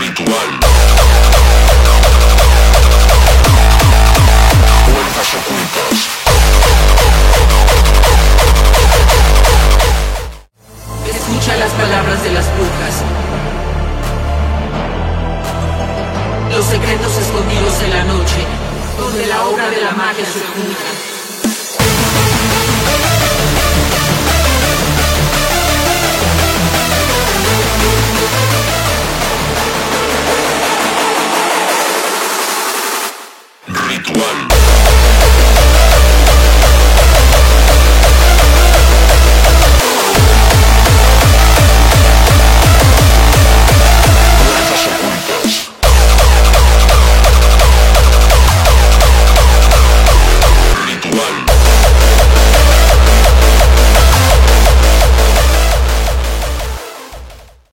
ritual. Fuerzas ocultas. Escucha las palabras de las brujas. Los secretos escondidos en la noche, donde la obra de la magia se oculta. Week one.